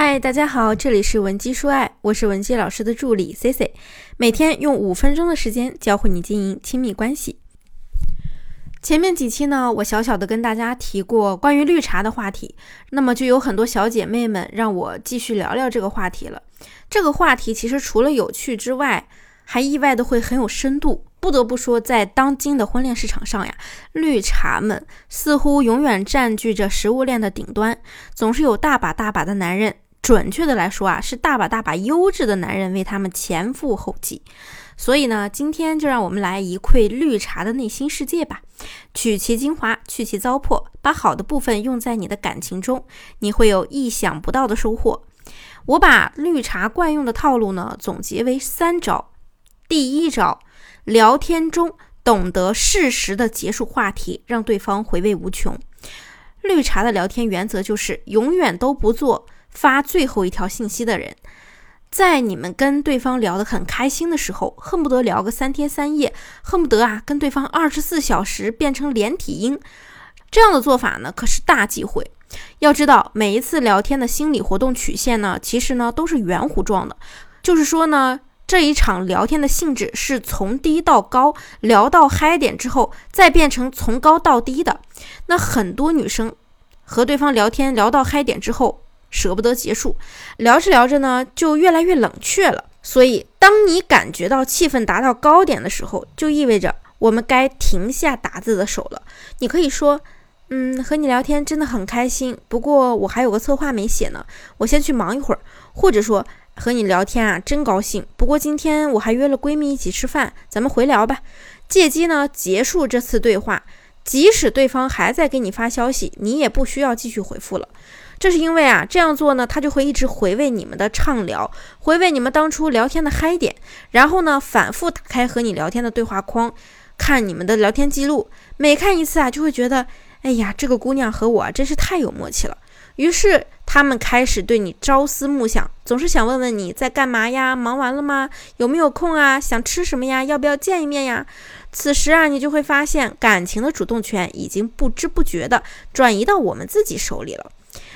嗨，大家好，这里是文姬说爱，我是文姬老师的助理 C C，每天用五分钟的时间教会你经营亲密关系。前面几期呢，我小小的跟大家提过关于绿茶的话题，那么就有很多小姐妹们让我继续聊聊这个话题了。这个话题其实除了有趣之外，还意外的会很有深度。不得不说，在当今的婚恋市场上呀，绿茶们似乎永远占据着食物链的顶端，总是有大把大把的男人，准确的来说啊，是大把大把优质的男人为他们前赴后继。所以呢，今天就让我们来一窥绿茶的内心世界吧，取其精华，去其糟粕，把好的部分用在你的感情中，你会有意想不到的收获。我把绿茶惯用的套路呢，总结为三招。第一招。聊天中懂得适时的结束话题，让对方回味无穷。绿茶的聊天原则就是永远都不做发最后一条信息的人。在你们跟对方聊得很开心的时候，恨不得聊个三天三夜，恨不得啊跟对方二十四小时变成连体婴。这样的做法呢，可是大忌讳。要知道，每一次聊天的心理活动曲线呢，其实呢都是圆弧状的，就是说呢。这一场聊天的性质是从低到高，聊到嗨点之后，再变成从高到低的。那很多女生和对方聊天聊到嗨点之后，舍不得结束，聊着聊着呢，就越来越冷却了。所以，当你感觉到气氛达到高点的时候，就意味着我们该停下打字的手了。你可以说：“嗯，和你聊天真的很开心，不过我还有个策划没写呢，我先去忙一会儿。”或者说。和你聊天啊，真高兴。不过今天我还约了闺蜜一起吃饭，咱们回聊吧。借机呢结束这次对话，即使对方还在给你发消息，你也不需要继续回复了。这是因为啊，这样做呢，他就会一直回味你们的畅聊，回味你们当初聊天的嗨点，然后呢，反复打开和你聊天的对话框，看你们的聊天记录。每看一次啊，就会觉得，哎呀，这个姑娘和我真是太有默契了。于是他们开始对你朝思暮想，总是想问问你在干嘛呀？忙完了吗？有没有空啊？想吃什么呀？要不要见一面呀？此时啊，你就会发现感情的主动权已经不知不觉的转移到我们自己手里了。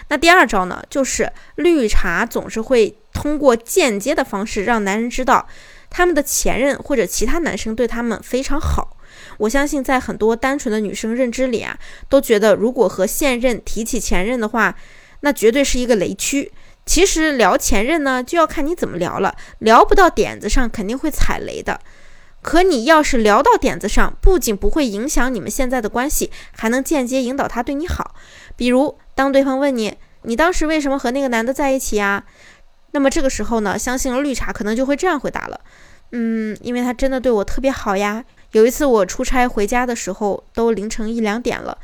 那第二招呢，就是绿茶总是会通过间接的方式让男人知道，他们的前任或者其他男生对他们非常好。我相信，在很多单纯的女生认知里啊，都觉得如果和现任提起前任的话，那绝对是一个雷区。其实聊前任呢，就要看你怎么聊了。聊不到点子上，肯定会踩雷的。可你要是聊到点子上，不仅不会影响你们现在的关系，还能间接引导他对你好。比如，当对方问你，你当时为什么和那个男的在一起呀？那么这个时候呢，相信绿茶可能就会这样回答了：嗯，因为他真的对我特别好呀。有一次我出差回家的时候，都凌晨一两点了，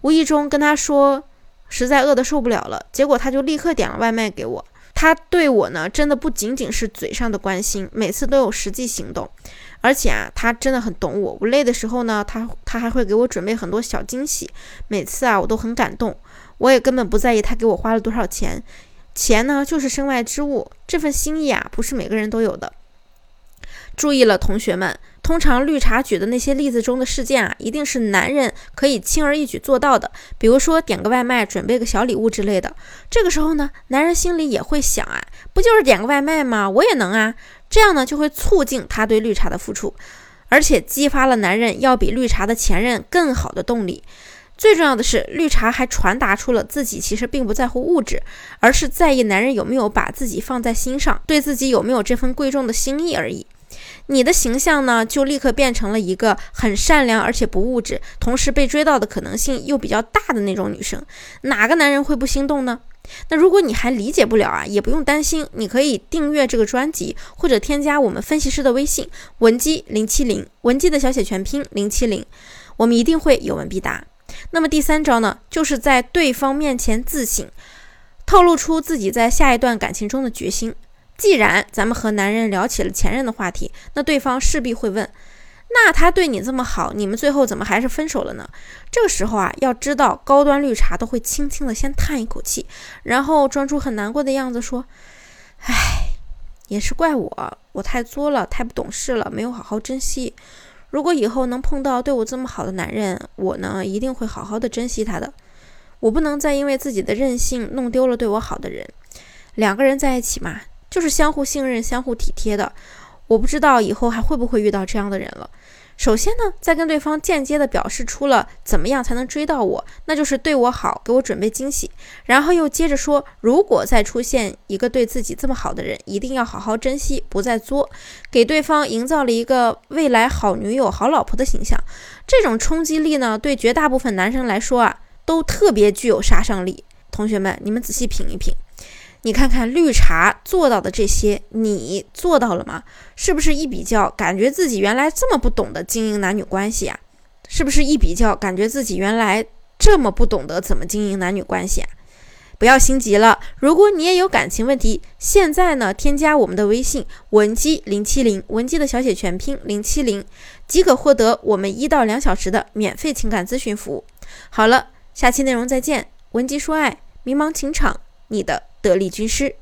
无意中跟他说，实在饿得受不了了，结果他就立刻点了外卖给我。他对我呢，真的不仅仅是嘴上的关心，每次都有实际行动，而且啊，他真的很懂我。我累的时候呢，他他还会给我准备很多小惊喜，每次啊，我都很感动。我也根本不在意他给我花了多少钱，钱呢就是身外之物，这份心意啊，不是每个人都有的。注意了，同学们。通常绿茶举的那些例子中的事件啊，一定是男人可以轻而易举做到的。比如说点个外卖，准备个小礼物之类的。这个时候呢，男人心里也会想啊，不就是点个外卖吗？我也能啊。这样呢，就会促进他对绿茶的付出，而且激发了男人要比绿茶的前任更好的动力。最重要的是，绿茶还传达出了自己其实并不在乎物质，而是在意男人有没有把自己放在心上，对自己有没有这份贵重的心意而已。你的形象呢，就立刻变成了一个很善良而且不物质，同时被追到的可能性又比较大的那种女生。哪个男人会不心动呢？那如果你还理解不了啊，也不用担心，你可以订阅这个专辑，或者添加我们分析师的微信文姬零七零，文姬的小写全拼零七零，我们一定会有问必答。那么第三招呢，就是在对方面前自省，透露出自己在下一段感情中的决心。既然咱们和男人聊起了前任的话题，那对方势必会问：那他对你这么好，你们最后怎么还是分手了呢？这个时候啊，要知道高端绿茶都会轻轻的先叹一口气，然后装出很难过的样子说：唉，也是怪我，我太作了，太不懂事了，没有好好珍惜。如果以后能碰到对我这么好的男人，我呢一定会好好的珍惜他的。我不能再因为自己的任性弄丢了对我好的人。两个人在一起嘛，就是相互信任、相互体贴的。我不知道以后还会不会遇到这样的人了。首先呢，在跟对方间接的表示出了怎么样才能追到我，那就是对我好，给我准备惊喜。然后又接着说，如果再出现一个对自己这么好的人，一定要好好珍惜，不再作，给对方营造了一个未来好女友、好老婆的形象。这种冲击力呢，对绝大部分男生来说啊，都特别具有杀伤力。同学们，你们仔细品一品。你看看绿茶做到的这些，你做到了吗？是不是一比较，感觉自己原来这么不懂得经营男女关系啊？是不是一比较，感觉自己原来这么不懂得怎么经营男女关系啊？不要心急了，如果你也有感情问题，现在呢，添加我们的微信文姬零七零，文姬的小写全拼零七零，即可获得我们一到两小时的免费情感咨询服务。好了，下期内容再见，文姬说爱，迷茫情场，你的。得力军师。